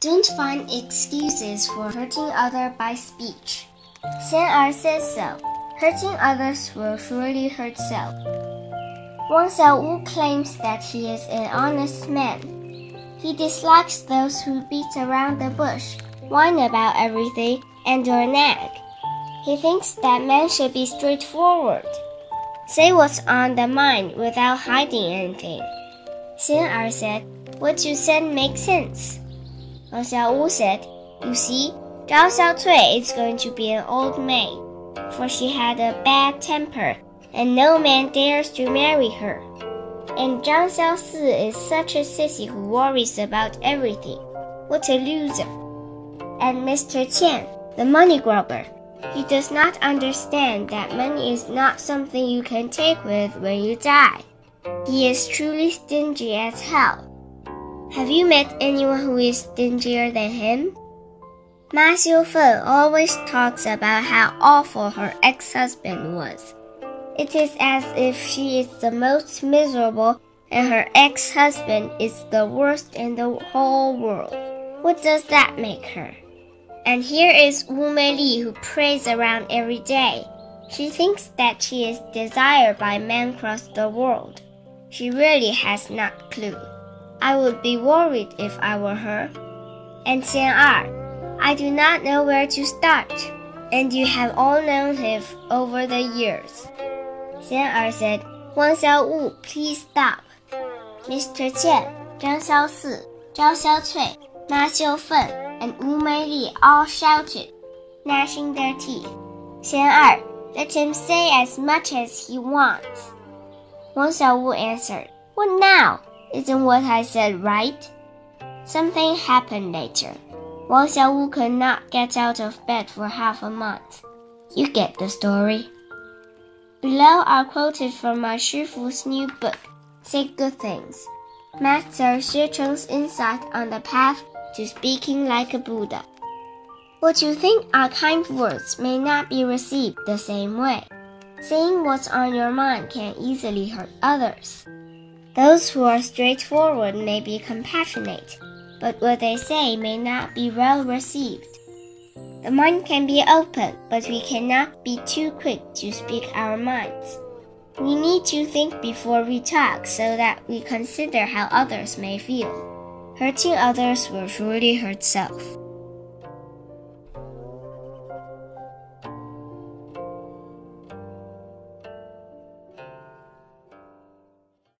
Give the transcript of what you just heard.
Don't find excuses for hurting others by speech. Er says so. Hurting others will surely hurt self. Wang Xiaowu claims that he is an honest man. He dislikes those who beat around the bush, whine about everything, and or nag. He thinks that men should be straightforward. Say what's on the mind without hiding anything. Xian Er said, What you said makes sense. Wang Xiaowu said, You see, Zhao Xiaocui is going to be an old maid, for she had a bad temper, and no man dares to marry her. And Zhang Xiaosi is such a sissy who worries about everything. What a loser. And Mr. Qian, the money grubber, he does not understand that money is not something you can take with when you die. He is truly stingy as hell. Have you met anyone who is stingier than him? Ma Xiufen always talks about how awful her ex-husband was. It is as if she is the most miserable and her ex-husband is the worst in the whole world. What does that make her? And here is Wu Meili who prays around every day. She thinks that she is desired by men across the world. She really has not clue. I would be worried if I were her. And Er, I do not know where to start. And you have all known him over the years. Er said, Wang Xiaowu, please stop. Mr. Qian, Zhang Xiaosi, Zhao Xiaocui, Ma Xiufen, and Wu Meili all shouted, gnashing their teeth. Xian Er, let him say as much as he wants. Wang Xiaowu answered, What now? Isn't what I said right? Something happened later. Wang Xiaowu could not get out of bed for half a month. You get the story. Below are quoted from my Shifu's new book, Say Good Things. Master Xue Cheng's insight on the path to speaking like a Buddha. What you think are kind words may not be received the same way. Saying what's on your mind can easily hurt others. Those who are straightforward may be compassionate, but what they say may not be well received. The mind can be open, but we cannot be too quick to speak our minds. We need to think before we talk so that we consider how others may feel. Hurting others will surely hurt self.